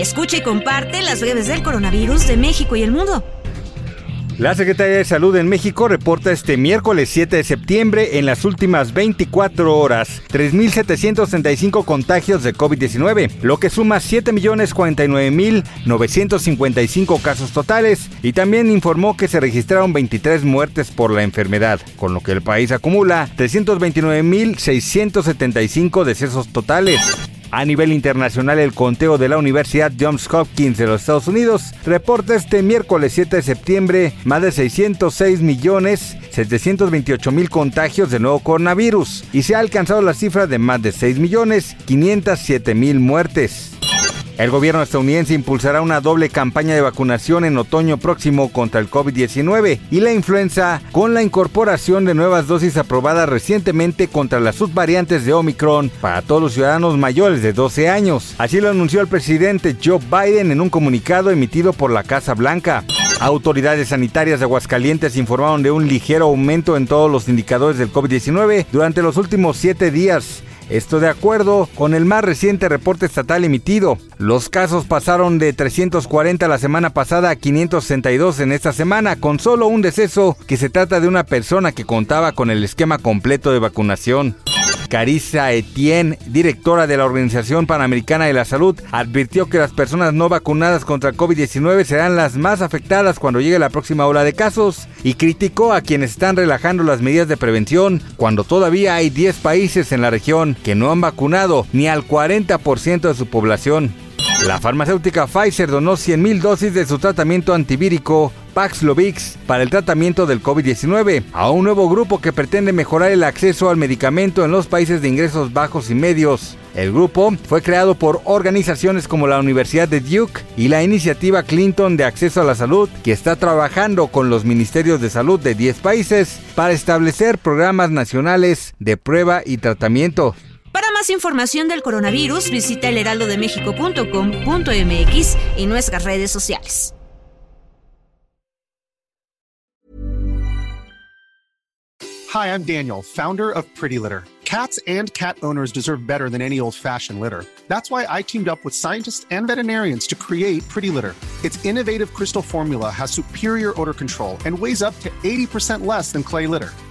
Escucha y comparte las breves del coronavirus de México y el mundo. La Secretaría de Salud en México reporta este miércoles 7 de septiembre en las últimas 24 horas 3.735 contagios de COVID-19, lo que suma 7.049.955 casos totales y también informó que se registraron 23 muertes por la enfermedad, con lo que el país acumula 329.675 decesos totales. A nivel internacional, el conteo de la Universidad Johns Hopkins de los Estados Unidos reporta este miércoles 7 de septiembre más de 606 millones 728 mil contagios de nuevo coronavirus y se ha alcanzado la cifra de más de 6 millones 507 mil muertes. El gobierno estadounidense impulsará una doble campaña de vacunación en otoño próximo contra el COVID-19 y la influenza con la incorporación de nuevas dosis aprobadas recientemente contra las subvariantes de Omicron para todos los ciudadanos mayores de 12 años. Así lo anunció el presidente Joe Biden en un comunicado emitido por la Casa Blanca. Autoridades sanitarias de Aguascalientes informaron de un ligero aumento en todos los indicadores del COVID-19 durante los últimos siete días. Esto de acuerdo con el más reciente reporte estatal emitido. Los casos pasaron de 340 la semana pasada a 562 en esta semana, con solo un deceso que se trata de una persona que contaba con el esquema completo de vacunación. Carissa Etienne, directora de la Organización Panamericana de la Salud, advirtió que las personas no vacunadas contra COVID-19 serán las más afectadas cuando llegue la próxima ola de casos y criticó a quienes están relajando las medidas de prevención cuando todavía hay 10 países en la región que no han vacunado ni al 40% de su población. La farmacéutica Pfizer donó 100.000 dosis de su tratamiento antivírico Paxlovid para el tratamiento del COVID-19 a un nuevo grupo que pretende mejorar el acceso al medicamento en los países de ingresos bajos y medios. El grupo fue creado por organizaciones como la Universidad de Duke y la Iniciativa Clinton de Acceso a la Salud, que está trabajando con los ministerios de salud de 10 países para establecer programas nacionales de prueba y tratamiento. Más información del coronavirus, visita elheraldodemexico.com.mx y nuestras redes sociales. Hi, I'm Daniel, founder of Pretty Litter. Cats and cat owners deserve better than any old-fashioned litter. That's why I teamed up with scientists and veterinarians to create Pretty Litter. Its innovative crystal formula has superior odor control and weighs up to 80% less than clay litter.